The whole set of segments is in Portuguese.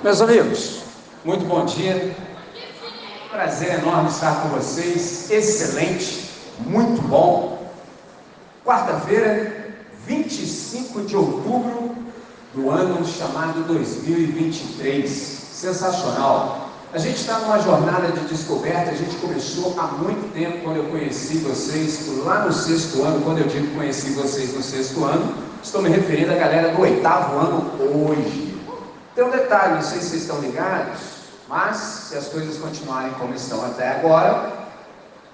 Meus amigos, muito bom dia. Prazer enorme estar com vocês. Excelente, muito bom. Quarta-feira, 25 de outubro do ano chamado 2023. Sensacional. A gente está numa jornada de descoberta, a gente começou há muito tempo quando eu conheci vocês, lá no sexto ano, quando eu digo conheci vocês no sexto ano, estou me referindo à galera do oitavo ano hoje. Tem um detalhe, não sei se vocês estão ligados, mas se as coisas continuarem como estão até agora,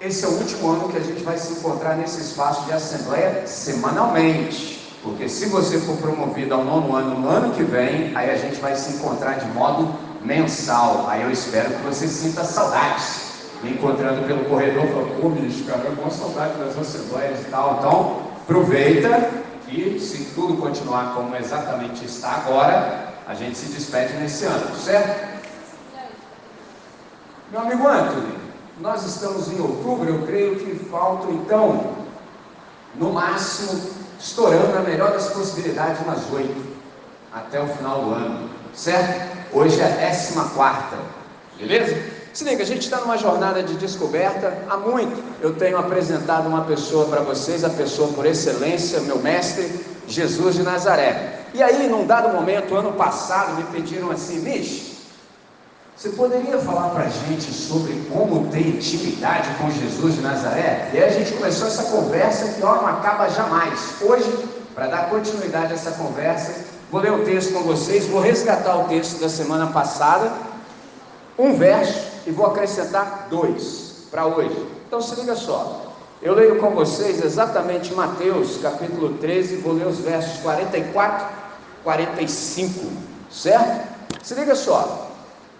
esse é o último ano que a gente vai se encontrar nesse espaço de assembleia semanalmente. Porque se você for promovido ao nono ano no ano que vem, aí a gente vai se encontrar de modo mensal. Aí eu espero que você sinta saudades. Me encontrando pelo corredor, falando, pô, bicho, cara, saudade das assembleias e tal. Então, aproveita que se tudo continuar como exatamente está agora, a gente se despede nesse ano, certo? Meu amigo Anthony, nós estamos em outubro, eu creio que faltam então, no máximo, estourando a melhor das possibilidades, umas oito, até o final do ano, certo? Hoje é a décima quarta, beleza? Se liga, a gente está numa jornada de descoberta. Há muito eu tenho apresentado uma pessoa para vocês, a pessoa por excelência, meu mestre, Jesus de Nazaré. E aí, num dado momento, ano passado, me pediram assim, Mish, você poderia falar para a gente sobre como ter intimidade com Jesus de Nazaré? E aí a gente começou essa conversa que ó, não acaba jamais. Hoje, para dar continuidade a essa conversa, vou ler o texto com vocês, vou resgatar o texto da semana passada, um verso, e vou acrescentar dois para hoje. Então se liga só. Eu leio com vocês exatamente Mateus capítulo 13, vou ler os versos 44 45, certo? Se liga só.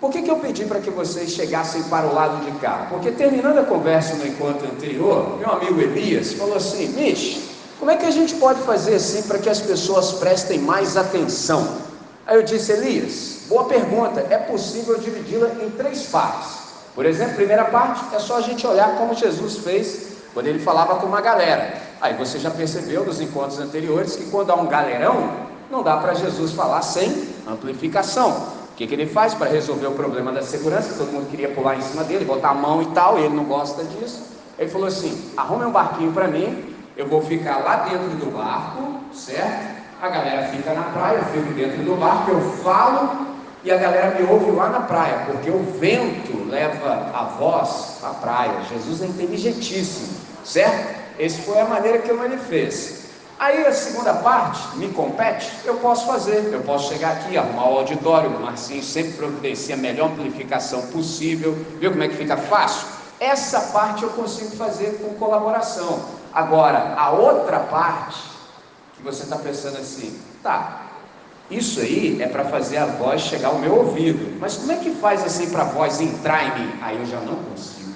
Por que, que eu pedi para que vocês chegassem para o lado de cá? Porque terminando a conversa no encontro anterior, meu amigo Elias falou assim: Mish, como é que a gente pode fazer assim para que as pessoas prestem mais atenção? Aí eu disse, Elias, boa pergunta, é possível dividi-la em três partes. Por exemplo, primeira parte é só a gente olhar como Jesus fez quando ele falava com uma galera. Aí você já percebeu nos encontros anteriores que quando há um galerão, não dá para Jesus falar sem amplificação. O que, que ele faz para resolver o problema da segurança? Todo mundo queria pular em cima dele, botar a mão e tal, e ele não gosta disso. Ele falou assim: arrume um barquinho para mim, eu vou ficar lá dentro do barco, certo? A galera fica na praia, eu fico dentro do barco, eu falo e a galera me ouve lá na praia, porque o vento leva a voz à praia. Jesus é inteligentíssimo, certo? Essa foi a maneira que ele fez. Aí a segunda parte me compete, eu posso fazer, eu posso chegar aqui, arrumar o auditório, o Marcinho sempre providencia a melhor amplificação possível, viu como é que fica fácil? Essa parte eu consigo fazer com colaboração. Agora, a outra parte, que você está pensando assim, tá, isso aí é para fazer a voz chegar ao meu ouvido, mas como é que faz assim para a voz entrar em mim? Aí eu já não consigo.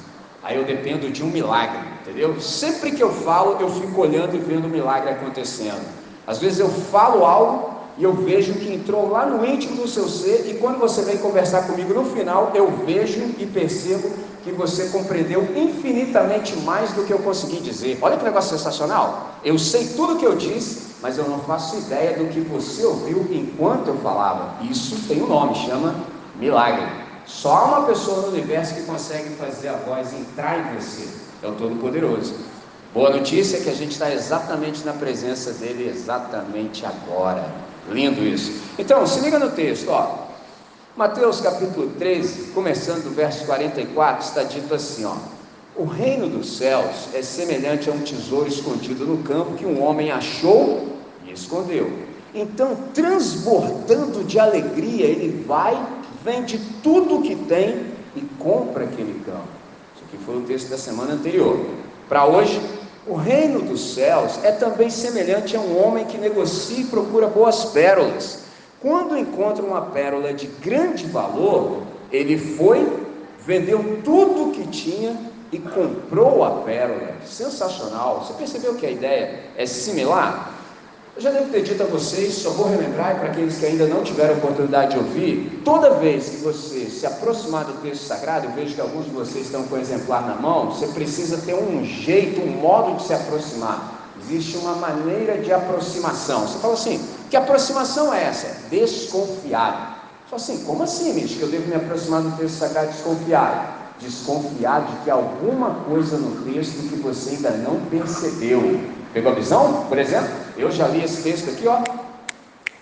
Aí eu dependo de um milagre, entendeu? Sempre que eu falo, eu fico olhando e vendo o milagre acontecendo. Às vezes eu falo algo e eu vejo que entrou lá no íntimo do seu ser, e quando você vem conversar comigo no final, eu vejo e percebo que você compreendeu infinitamente mais do que eu consegui dizer. Olha que negócio sensacional! Eu sei tudo o que eu disse, mas eu não faço ideia do que você ouviu enquanto eu falava. Isso tem um nome, chama milagre. Só há uma pessoa no universo que consegue fazer a voz entrar em você. É o Todo-Poderoso. Boa notícia é que a gente está exatamente na presença dele, exatamente agora. Lindo isso. Então, se liga no texto, ó. Mateus capítulo 13, começando do verso 44, está dito assim, ó. O reino dos céus é semelhante a um tesouro escondido no campo que um homem achou e escondeu. Então, transbordando de alegria, ele vai vende tudo o que tem e compra aquele campo. Isso aqui foi o texto da semana anterior. Para hoje, o reino dos céus é também semelhante a um homem que negocia e procura boas pérolas. Quando encontra uma pérola de grande valor, ele foi, vendeu tudo o que tinha e comprou a pérola. Sensacional. Você percebeu que a ideia é similar? Eu já devo ter dito a vocês, só vou relembrar para aqueles que ainda não tiveram oportunidade de ouvir, toda vez que você se aproximar do texto sagrado, eu vejo que alguns de vocês estão com o exemplar na mão, você precisa ter um jeito, um modo de se aproximar. Existe uma maneira de aproximação. Você fala assim, que aproximação é essa? Desconfiado. Só assim, como assim, Mish, que eu devo me aproximar do texto sagrado desconfiar? Desconfiar de que alguma coisa no texto que você ainda não percebeu. Pegou a visão? Por exemplo, eu já li esse texto aqui, ó.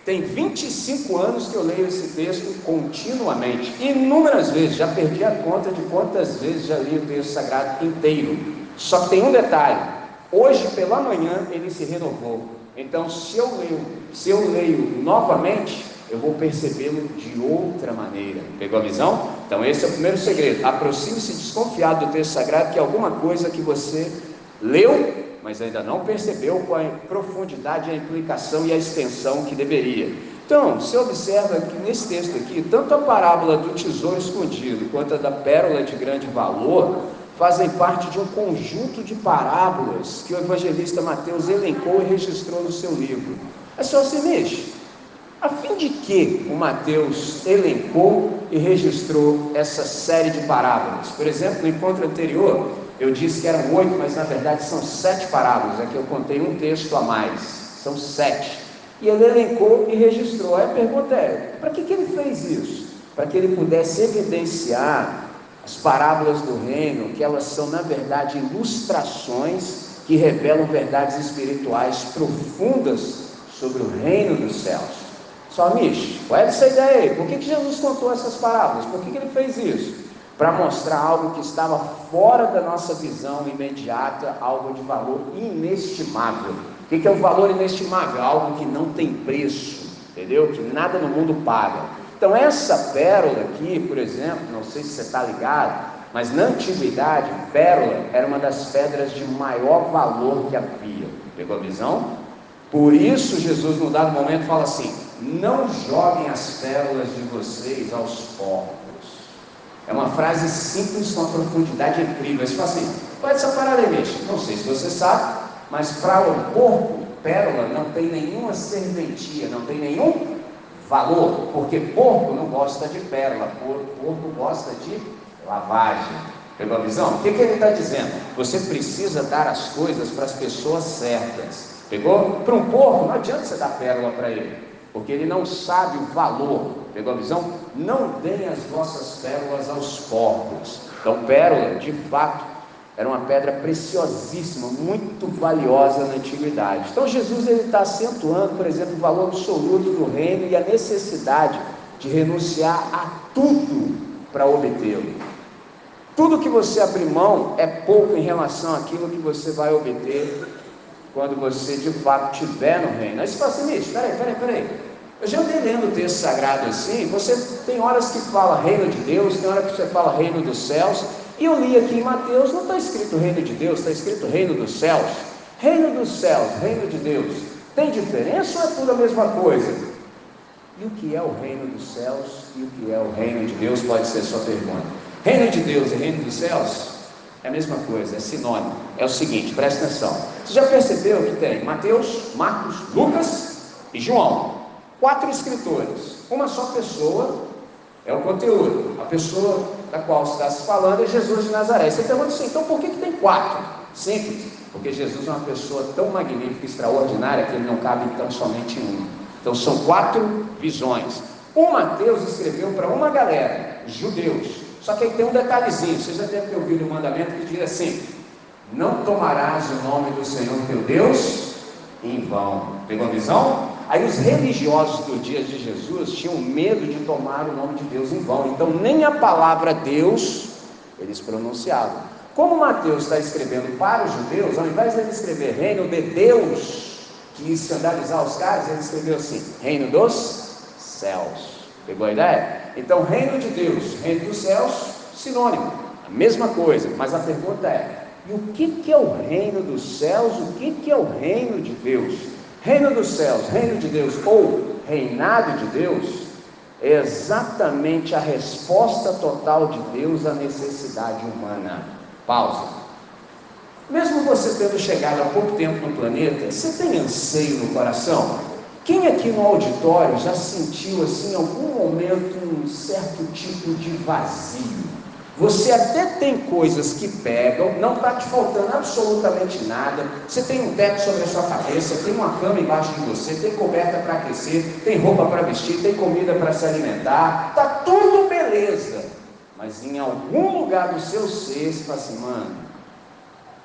Tem 25 anos que eu leio esse texto continuamente. Inúmeras vezes, já perdi a conta de quantas vezes já li o texto sagrado inteiro. Só que tem um detalhe: hoje pela manhã ele se renovou. Então, se eu leio, se eu leio novamente, eu vou percebê-lo de outra maneira. Pegou a visão? Então, esse é o primeiro segredo. Aproxime-se desconfiado do texto sagrado, que é alguma coisa que você leu, mas ainda não percebeu com a profundidade, a implicação e a extensão que deveria. Então, você observa que nesse texto aqui, tanto a parábola do tesouro escondido quanto a da pérola de grande valor fazem parte de um conjunto de parábolas que o evangelista Mateus elencou e registrou no seu livro. É só se mexe. A fim de que o Mateus elencou e registrou essa série de parábolas? Por exemplo, no encontro anterior, eu disse que eram oito, mas na verdade são sete parábolas. Aqui eu contei um texto a mais. São sete. E ele elencou e registrou. Aí a pergunta é: para que, que ele fez isso? Para que ele pudesse evidenciar as parábolas do reino, que elas são, na verdade, ilustrações que revelam verdades espirituais profundas sobre o reino dos céus. Só, Mish, qual é essa ideia aí? Por que, que Jesus contou essas parábolas? Por que, que ele fez isso? Para mostrar algo que estava fora da nossa visão imediata, algo de valor inestimável. O que, é o valor inestimável? Algo que não tem preço, entendeu? Que nada no mundo paga. Então, essa pérola aqui, por exemplo, não sei se você está ligado, mas na antiguidade, pérola era uma das pedras de maior valor que havia. Pegou a visão? Por isso, Jesus, num dado momento, fala assim: não joguem as pérolas de vocês aos porcos. É uma frase simples com uma profundidade incrível. Você fala assim: qual é essa parada aí, Não sei se você sabe, mas para o porco, pérola não tem nenhuma serventia, não tem nenhum valor, porque porco não gosta de pérola, porco gosta de lavagem. Pegou a visão? O que, que ele está dizendo? Você precisa dar as coisas para as pessoas certas. Pegou? Para um porco, não adianta você dar pérola para ele, porque ele não sabe o valor. Pegou a visão? Não deem as vossas pérolas aos porcos. Então, pérola, de fato, era uma pedra preciosíssima, muito valiosa na antiguidade. Então Jesus ele está acentuando, por exemplo, o valor absoluto do reino e a necessidade de renunciar a tudo para obtê-lo. Tudo que você abrir mão é pouco em relação àquilo que você vai obter quando você de fato estiver no reino. Aí você fala assim, Mish, peraí, peraí, peraí. Eu já andei lendo o texto sagrado assim, você tem horas que fala reino de Deus, tem horas que você fala reino dos céus, e eu li aqui em Mateus, não está escrito reino de Deus, está escrito reino dos céus. Reino dos céus, reino de Deus. Tem diferença ou é tudo a mesma coisa? E o que é o reino dos céus e o que é o reino de Deus? Pode ser sua pergunta. Reino de Deus e reino dos céus é a mesma coisa, é sinônimo. É o seguinte, presta atenção. Você já percebeu que tem Mateus, Marcos, Lucas e João? Quatro escritores. Uma só pessoa é o conteúdo. A pessoa da qual está se falando é Jesus de Nazaré. Você pergunta assim, então por que, que tem quatro? Simples, porque Jesus é uma pessoa tão magnífica, extraordinária, que ele não cabe então somente em um. Então são quatro visões. O Mateus escreveu para uma galera, judeus. Só que aí tem um detalhezinho, você já deve ter ouvido o um mandamento que diz assim: Não tomarás o nome do Senhor teu Deus em vão. Pegou a visão? Aí os religiosos do dia de Jesus tinham medo de tomar o nome de Deus em vão, então nem a palavra Deus eles pronunciavam. Como Mateus está escrevendo para os judeus, ao invés de ele escrever reino de Deus, que ia escandalizar os caras, ele escreveu assim: reino dos céus. Pegou a ideia? Então, reino de Deus, reino dos céus, sinônimo, a mesma coisa, mas a pergunta é: e o que, que é o reino dos céus? O que, que é o reino de Deus? Reino dos céus, reino de Deus ou reinado de Deus é exatamente a resposta total de Deus à necessidade humana. Pausa. Mesmo você tendo chegado há pouco tempo no planeta, você tem anseio no coração? Quem aqui no auditório já sentiu assim em algum momento um certo tipo de vazio? Você até tem coisas que pegam, não está te faltando absolutamente nada. Você tem um teto sobre a sua cabeça, tem uma cama embaixo de você, tem coberta para aquecer, tem roupa para vestir, tem comida para se alimentar, está tudo beleza. Mas em algum lugar do seu ser, você fala assim, mano,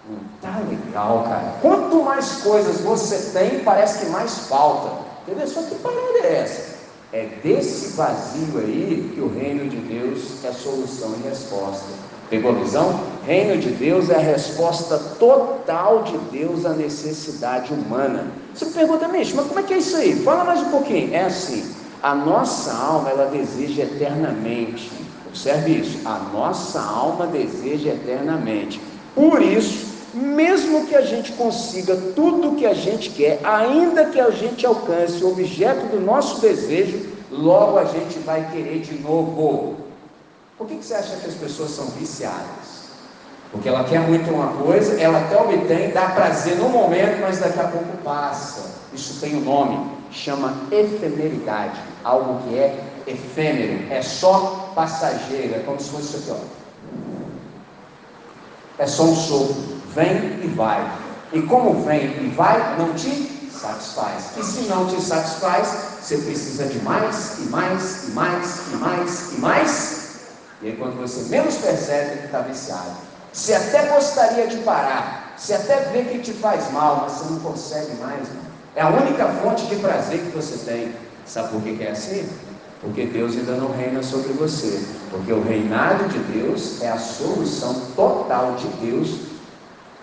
não tá legal, cara. Quanto mais coisas você tem, parece que mais falta. Entendeu? Só que parada é essa? É desse vazio aí que o reino de Deus é a solução e resposta. Pegou a visão? Reino de Deus é a resposta total de Deus à necessidade humana. Você me pergunta, Micho, mas como é que é isso aí? Fala mais um pouquinho. É assim, a nossa alma, ela deseja eternamente. Observe isso. A nossa alma deseja eternamente. Por isso, mesmo que a gente consiga tudo o que a gente quer, ainda que a gente alcance o objeto do nosso desejo, logo a gente vai querer de novo. Por que, que você acha que as pessoas são viciadas? Porque ela quer muito uma coisa, ela até obtém, dá prazer no momento, mas daqui a pouco passa. Isso tem um nome, chama efemeridade. Algo que é efêmero, é só passageiro, é como se fosse isso aqui, ó. É só um sopro vem e vai. E como vem e vai, não te satisfaz. E se não te satisfaz, você precisa de mais e mais e mais e mais e mais. E aí quando você menos percebe que está viciado. Você até gostaria de parar, você até vê que te faz mal, mas você não consegue mais. É a única fonte de prazer que você tem. Sabe por que é assim? Porque Deus ainda não reina sobre você. Porque o reinado de Deus é a solução total de Deus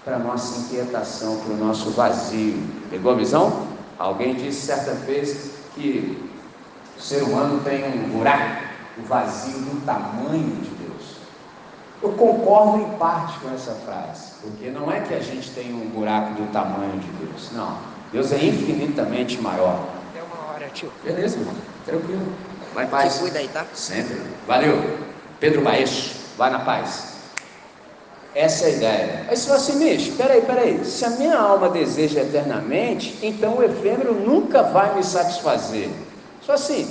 para a nossa inquietação, para o nosso vazio. Pegou a visão? Alguém disse certa vez que o ser humano tem um buraco, um vazio do tamanho de Deus. Eu concordo em parte com essa frase, porque não é que a gente tem um buraco do tamanho de Deus, não. Deus é infinitamente maior. Até uma hora, tio. Beleza, irmão. Tranquilo. Vai em paz. Se cuida aí, tá? Sempre. Valeu. Pedro Baeixo, vai na paz. Essa é a ideia. Aí você fala assim, Micho, peraí, peraí. Se a minha alma deseja eternamente, então o efêmero nunca vai me satisfazer. Só assim,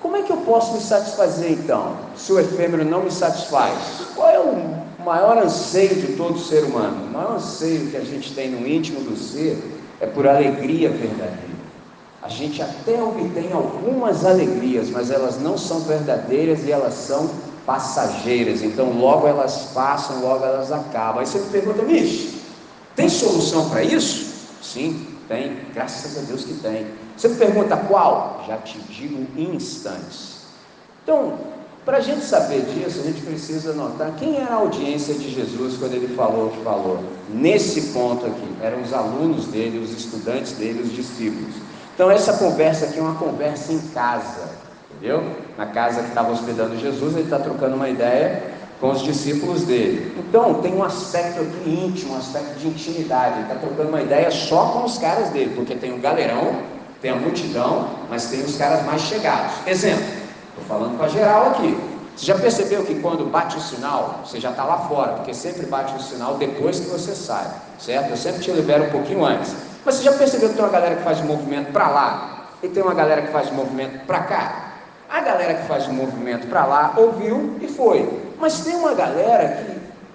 como é que eu posso me satisfazer então, se o efêmero não me satisfaz? Qual é o maior anseio de todo ser humano? O maior anseio que a gente tem no íntimo do ser é por alegria verdadeira. A gente até obtém algumas alegrias, mas elas não são verdadeiras e elas são passageiras, então logo elas passam, logo elas acabam. Aí você me pergunta, bicho, tem solução para isso? Sim, tem, graças a Deus que tem. Você me pergunta qual? Já te digo em instantes. Então, para a gente saber disso, a gente precisa notar quem era a audiência de Jesus quando ele falou o que falou. Nesse ponto aqui, eram os alunos dele, os estudantes dele, os discípulos. Então, essa conversa aqui é uma conversa em casa entendeu? Na casa que estava hospedando Jesus, ele está trocando uma ideia com os discípulos dele. Então, tem um aspecto aqui íntimo, um aspecto de intimidade. Ele está trocando uma ideia só com os caras dele, porque tem o galerão, tem a multidão, mas tem os caras mais chegados. Exemplo, estou falando para geral aqui. Você já percebeu que quando bate o sinal, você já está lá fora, porque sempre bate o sinal depois que você sai, certo? Eu sempre te libero um pouquinho antes. Mas você já percebeu que tem uma galera que faz movimento para lá e tem uma galera que faz movimento para cá? A galera que faz o movimento para lá ouviu e foi. Mas tem uma galera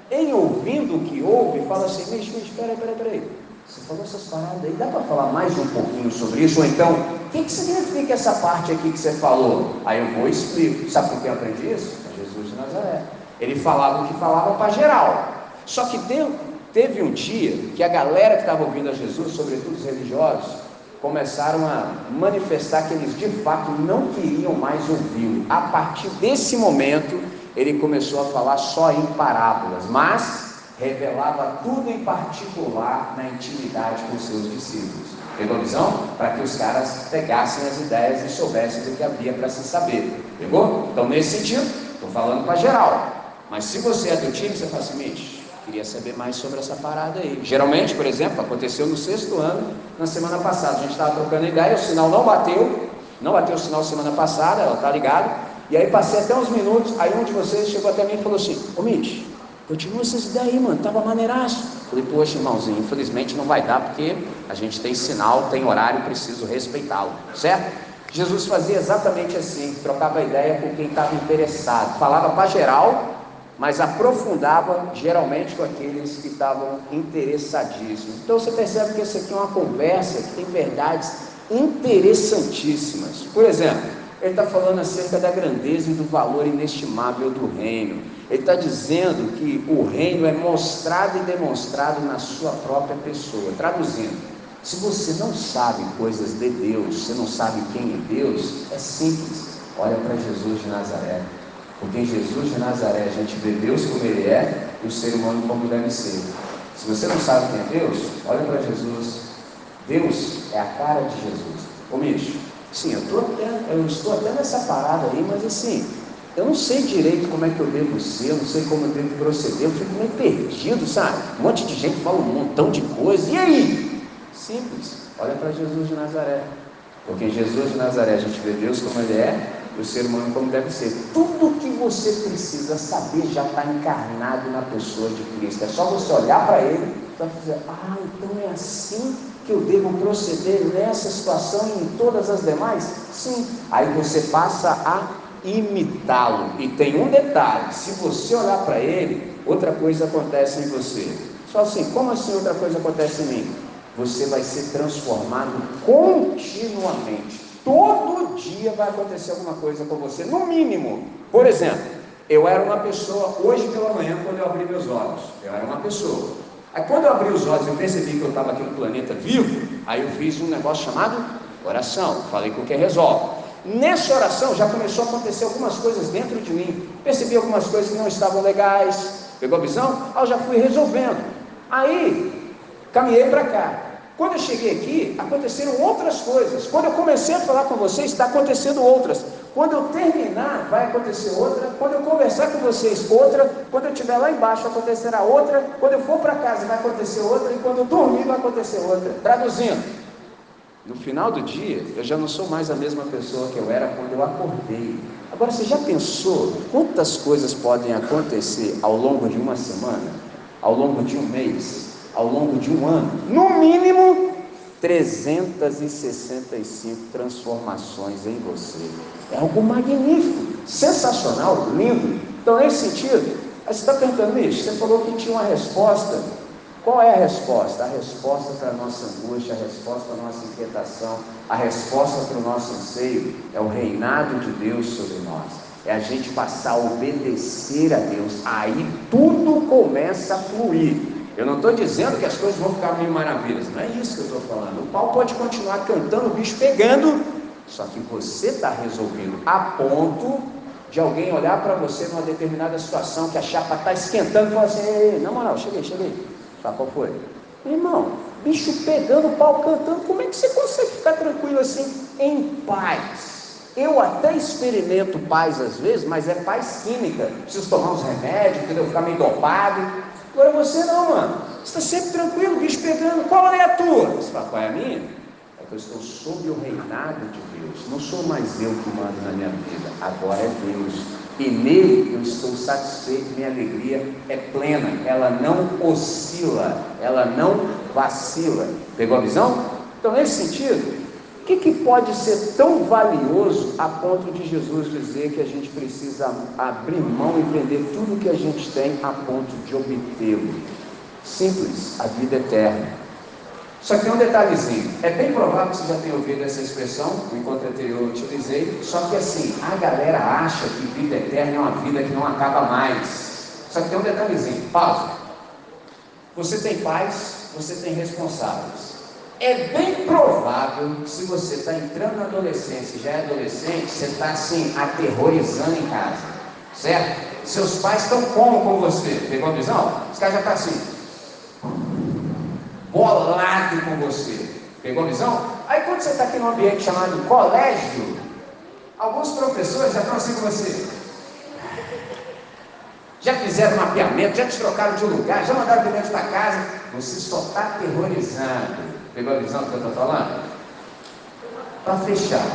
que, em ouvindo o que ouve, fala assim: Mish, Mish, peraí, peraí, peraí. Você falou essas paradas aí, dá para falar mais um pouquinho sobre isso? Ou então, o que, que significa essa parte aqui que você falou? Aí eu vou e explico. Sabe por que eu aprendi isso? Jesus de Nazaré. Ele falava o que falava para geral. Só que teve um dia que a galera que estava ouvindo a Jesus, sobretudo os religiosos, começaram a manifestar que eles de fato não queriam mais ouvi-lo. A partir desse momento, ele começou a falar só em parábolas, mas revelava tudo em particular na intimidade com seus discípulos. Pegou a visão? Para que os caras pegassem as ideias e soubessem do que havia para se saber. Pegou? Então, nesse sentido, estou falando para geral. Mas se você é do time, você fala assim, Queria saber mais sobre essa parada aí. Geralmente, por exemplo, aconteceu no sexto ano, na semana passada. A gente estava trocando ideia, o sinal não bateu, não bateu o sinal semana passada, ela tá ligado. E aí passei até uns minutos, aí um de vocês chegou até mim e falou assim, ô Mitch, continua essas ideias aí, mano, tava maneiraço. Falei, poxa, irmãozinho, infelizmente não vai dar, porque a gente tem sinal, tem horário, preciso respeitá-lo, certo? Jesus fazia exatamente assim, trocava ideia com quem estava interessado, falava para geral, mas aprofundava geralmente com aqueles que estavam interessadíssimos. Então você percebe que isso aqui é uma conversa que tem verdades interessantíssimas. Por exemplo, ele está falando acerca da grandeza e do valor inestimável do reino. Ele está dizendo que o reino é mostrado e demonstrado na sua própria pessoa. Traduzindo, se você não sabe coisas de Deus, você não sabe quem é Deus, é simples. Olha para Jesus de Nazaré. Porque Jesus de Nazaré a gente vê Deus como Ele é e o ser humano como deve ser. Se você não sabe quem é Deus, olha para Jesus. Deus é a cara de Jesus. Ô Micho, sim, eu, até, eu estou até nessa parada aí, mas assim, eu não sei direito como é que eu devo ser, eu não sei como eu devo proceder, eu fico meio perdido, sabe? Um monte de gente fala um montão de coisa, e aí? Simples. Olha para Jesus de Nazaré. Porque em Jesus de Nazaré a gente vê Deus como Ele é e o ser humano como deve ser. Tudo você precisa saber já está encarnado na pessoa de Cristo. É só você olhar para Ele e dizer: Ah, então é assim que eu devo proceder nessa situação e em todas as demais? Sim. Aí você passa a imitá-lo. E tem um detalhe: se você olhar para Ele, outra coisa acontece em você. Só assim, como assim outra coisa acontece em mim? você vai ser transformado continuamente. Todo dia vai acontecer alguma coisa com você, no mínimo. Por exemplo, eu era uma pessoa, hoje pela manhã, quando eu abri meus olhos, eu era uma pessoa. Aí quando eu abri os olhos e percebi que eu estava aqui no planeta vivo, aí eu fiz um negócio chamado oração. Falei com quem resolve. Nessa oração já começou a acontecer algumas coisas dentro de mim. Percebi algumas coisas que não estavam legais. Pegou a visão? Aí eu já fui resolvendo. Aí, caminhei para cá. Quando eu cheguei aqui, aconteceram outras coisas. Quando eu comecei a falar com vocês, está acontecendo outras. Quando eu terminar, vai acontecer outra. Quando eu conversar com vocês, outra. Quando eu estiver lá embaixo, acontecerá outra. Quando eu for para casa, vai acontecer outra. E quando eu dormir, vai acontecer outra. Traduzindo, no final do dia, eu já não sou mais a mesma pessoa que eu era quando eu acordei. Agora, você já pensou quantas coisas podem acontecer ao longo de uma semana, ao longo de um mês, ao longo de um ano, no mínimo 365 transformações em você. É algo magnífico, sensacional, lindo. Então, nesse sentido, você está perguntando isso? Você falou que tinha uma resposta. Qual é a resposta? A resposta para a nossa angústia, a resposta para a nossa inquietação, a resposta para o nosso anseio é o reinado de Deus sobre nós. É a gente passar a obedecer a Deus. Aí tudo começa a fluir. Eu não estou dizendo que as coisas vão ficar mil maravilhas, não é isso que eu estou falando. O pau pode continuar cantando, o bicho pegando, só que você está resolvendo a ponto de alguém olhar para você numa determinada situação que a chapa está esquentando e falar assim: Ei, na moral, cheguei, cheguei. Sabe qual foi? Irmão, bicho pegando, pau cantando, como é que você consegue ficar tranquilo assim, em paz? Eu até experimento paz às vezes, mas é paz química. Preciso tomar uns remédios, entendeu? Ficar meio dopado. Agora você não, mano. Você está sempre tranquilo, bicho pegando. Qual é a tua? Você fala, qual é a minha? É que eu estou sob o reinado de Deus. Não sou mais eu que mando na minha vida. Agora é Deus. E nele eu estou satisfeito, minha alegria é plena. Ela não oscila, ela não vacila. Pegou a visão? Então, nesse sentido, que, que pode ser tão valioso a ponto de Jesus dizer que a gente precisa abrir mão e vender tudo que a gente tem a ponto de obtê-lo? Simples, a vida eterna. Só que tem um detalhezinho. É bem provável que você já tenha ouvido essa expressão, no encontro anterior eu utilizei. Só que assim, a galera acha que vida eterna é uma vida que não acaba mais. Só que tem um detalhezinho. Pausa. Você tem pais, você tem responsáveis. É bem provável que se você está entrando na adolescência já é adolescente, você está assim, aterrorizando em casa, certo? Seus pais estão como com você? Pegou a visão? Os caras já estão tá assim, bolado com você. Pegou a visão? Aí quando você está aqui num ambiente chamado colégio, alguns professores já com você. Já fizeram mapeamento, já te trocaram de lugar, já mandaram dentro da casa. Você só está aterrorizando. Pegou a visão que eu estou falando? Para fechar,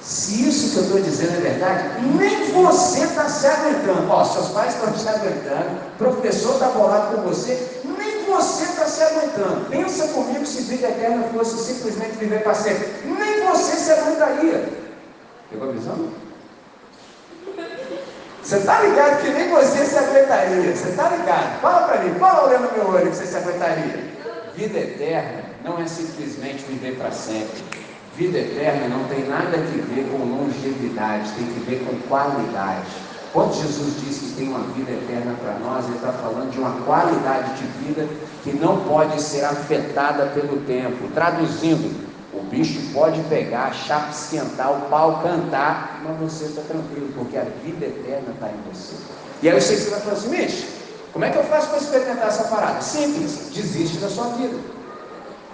se isso que eu estou dizendo é verdade, nem você está se aguentando. Ó, seus pais estão te aguentando, professor está bolado com você, nem você está se aguentando. Pensa comigo se vida eterna fosse simplesmente viver para sempre. Nem você se aguentaria. Pegou a visão? Você está ligado que nem você se aguentaria. Você está ligado? Fala para mim, fala olhando no meu olho que você se aguentaria. Vida eterna não é simplesmente viver para sempre. Vida eterna não tem nada a ver com longevidade, tem que ver com qualidade. Quando Jesus diz que tem uma vida eterna para nós, Ele está falando de uma qualidade de vida que não pode ser afetada pelo tempo. Traduzindo, o bicho pode pegar, chapa esquentar, o pau cantar, mas você está tranquilo, porque a vida eterna está em você. E aí eu sei que você vai falar assim, como é que eu faço para experimentar essa parada? Simples, desiste da sua vida.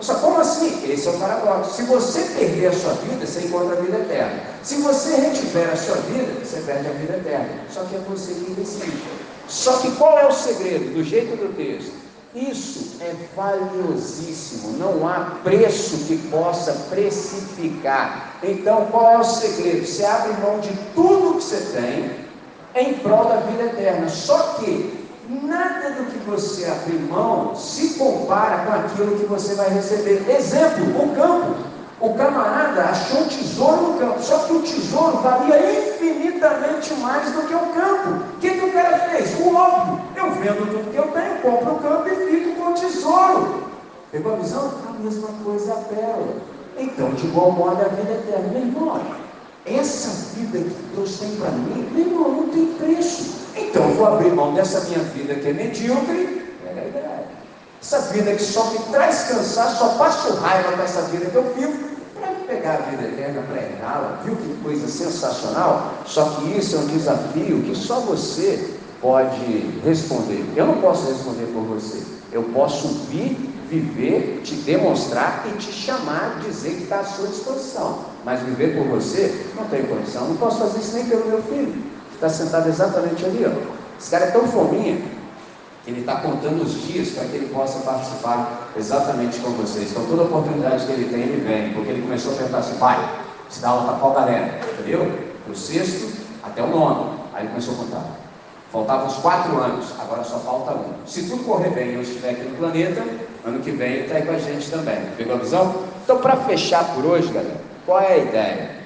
Só como assim? Esse é o paradoxo. Se você perder a sua vida, você encontra a vida eterna. Se você retiver a sua vida, você perde a vida eterna. Só que é você que decide. Só que qual é o segredo do jeito do texto? Isso é valiosíssimo, não há preço que possa precificar. Então, qual é o segredo? Você abre mão de tudo que você tem em prol da vida eterna. Só que Nada do que você abrir mão se compara com aquilo que você vai receber. Exemplo, o campo. O camarada achou um tesouro no campo, só que o tesouro valia infinitamente mais do que o campo. O que, que o cara fez? O óbvio. Eu vendo tudo que eu tenho, compro o campo e fico com o tesouro. Pegou a visão? A mesma coisa é a pérola. Então, de igual modo, a vida eterna. Meu irmão, essa vida que Deus tem para mim, meu irmão, não tem preço. Então eu vou abrir mão dessa minha vida que é medíocre, ideia. Essa vida que só me traz cansaço, só passo raiva com essa vida que eu vivo, para pegar a vida eterna, para herdá-la. Viu que coisa sensacional? Só que isso é um desafio que só você pode responder. Eu não posso responder por você. Eu posso vir, viver, te demonstrar e te chamar, dizer que está à sua disposição. Mas viver por você, não tenho condição. Não posso fazer isso nem pelo meu filho está sentado exatamente ali. Ó. Esse cara é tão fominha que ele está contando os dias para que ele possa participar exatamente com vocês. Então, toda oportunidade que ele tem, ele vem, porque ele começou a perguntar assim: pai, se dá aula para qual galera? Entendeu? Do sexto até o nono. Aí ele começou a contar. Faltavam uns quatro anos, agora só falta um. Se tudo correr bem e eu estiver aqui no planeta, ano que vem ele está aí com a gente também. Pegou a visão? Então, para fechar por hoje, galera, qual é a ideia?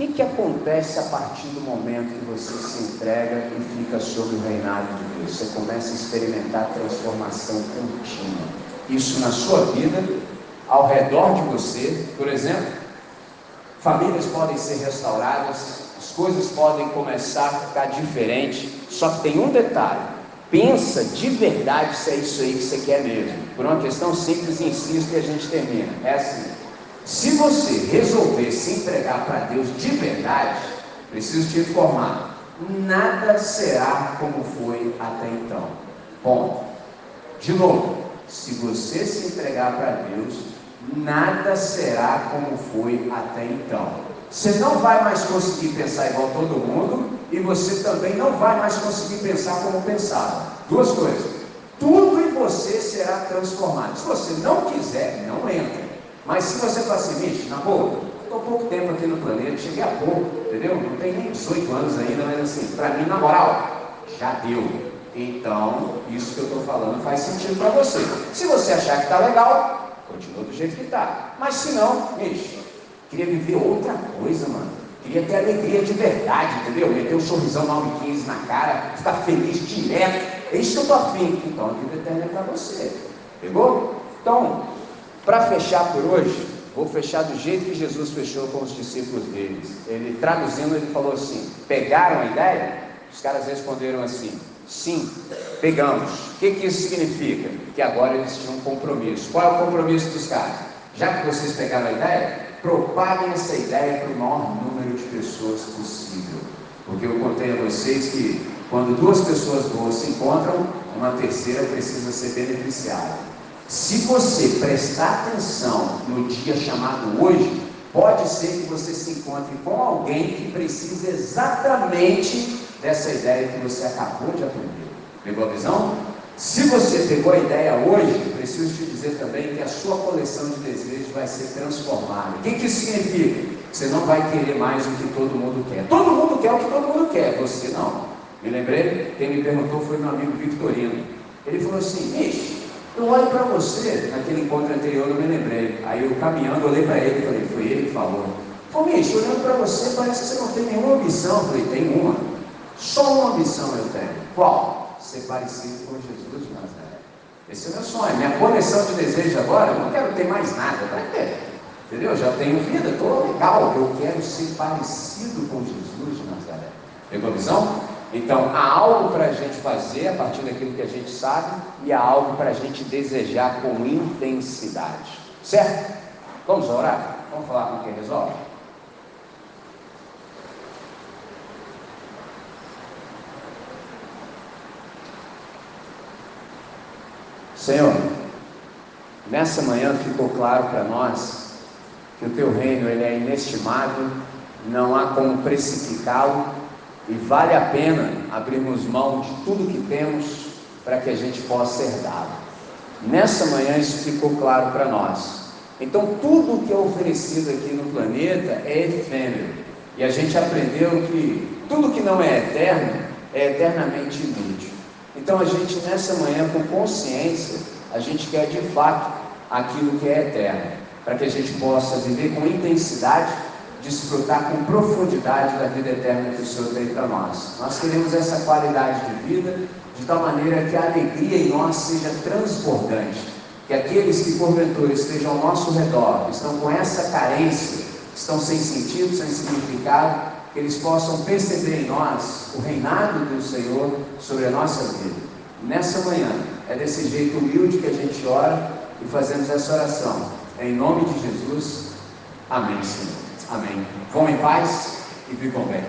que, que acontece a partir do momento que você se entrega e fica sob o reinado de Deus? Você começa a experimentar transformação contínua. Isso na sua vida, ao redor de você, por exemplo, famílias podem ser restauradas, as coisas podem começar a ficar diferentes. Só que tem um detalhe: pensa de verdade se é isso aí que você quer mesmo. Por uma questão simples insisto e a gente termina. É assim. Se você resolver se entregar para Deus de verdade, preciso te informar, nada será como foi até então. Ponto. De novo, se você se entregar para Deus, nada será como foi até então. Você não vai mais conseguir pensar igual todo mundo e você também não vai mais conseguir pensar como pensava. Duas coisas. Tudo em você será transformado. Se você não quiser, não entra. Mas se você falar assim, bicho, na boa, estou pouco tempo aqui no planeta, cheguei há pouco, entendeu? Não tem nem 18 anos ainda, mas assim, para mim, na moral, já deu. Então, isso que eu estou falando faz sentido para você. Se você achar que está legal, continua do jeito que está. Mas se não, bicho, queria viver outra coisa, mano. Queria ter alegria de verdade, entendeu? Meter um sorrisão 915 na cara, ficar feliz direto. É isso que eu estou afim. Então a vida eterna é para você. Pegou? Então, para fechar por hoje, vou fechar do jeito que Jesus fechou com os discípulos deles. Ele traduzindo, ele falou assim: pegaram a ideia? Os caras responderam assim: sim, pegamos. O que, que isso significa? Que agora eles tinham um compromisso. Qual é o compromisso dos caras? Já que vocês pegaram a ideia, propaguem essa ideia para o maior número pessoas possível. Porque eu contei a vocês que quando duas pessoas boas se encontram, uma terceira precisa ser beneficiada. Se você prestar atenção no dia chamado hoje, pode ser que você se encontre com alguém que precisa exatamente dessa ideia que você acabou de aprender. Pegou a visão? Se você pegou a ideia hoje, preciso te dizer também que a sua coleção de desejos vai ser transformada. O que, que isso significa? Você não vai querer mais o que todo mundo quer. Todo mundo quer o que todo mundo quer, você não. Me lembrei, quem me perguntou foi meu amigo Victorino. Ele falou assim, Ixi, Eu olho para você, naquele encontro anterior eu me lembrei. Aí eu caminhando, olhei para ele e falei, foi ele que falou. Pô, Micho, olhando para você, parece que você não tem nenhuma ambição. Eu falei, tem uma. Só uma ambição eu tenho. Qual? Ser parecido com Jesus de Nazaré. Esse é o meu sonho. Minha coleção de desejos agora, eu não quero ter mais nada. Para quê? Entendeu? Já tenho vida, estou legal. Eu quero ser parecido com Jesus de Nazaré. Pegou a visão? Então, há algo para a gente fazer a partir daquilo que a gente sabe e há algo para a gente desejar com intensidade. Certo? Vamos orar? Vamos falar com quem resolve? Senhor, nessa manhã ficou claro para nós que o teu reino ele é inestimável, não há como precificá-lo e vale a pena abrirmos mão de tudo que temos para que a gente possa herdá-lo. Nessa manhã isso ficou claro para nós. Então tudo que é oferecido aqui no planeta é efêmero. E a gente aprendeu que tudo que não é eterno é eternamente inútil. Então a gente nessa manhã com consciência, a gente quer de fato aquilo que é eterno, para que a gente possa viver com intensidade desfrutar com profundidade da vida eterna que o Senhor tem para nós. Nós queremos essa qualidade de vida de tal maneira que a alegria em nós seja transbordante, que aqueles que porventura estejam ao nosso redor, que estão com essa carência, estão sem sentido, sem significado, que eles possam perceber em nós o reinado do Senhor sobre a nossa vida. Nessa manhã, é desse jeito humilde que a gente ora e fazemos essa oração. Em nome de Jesus, amém, Senhor. Amém. Vão em paz e vivam bem.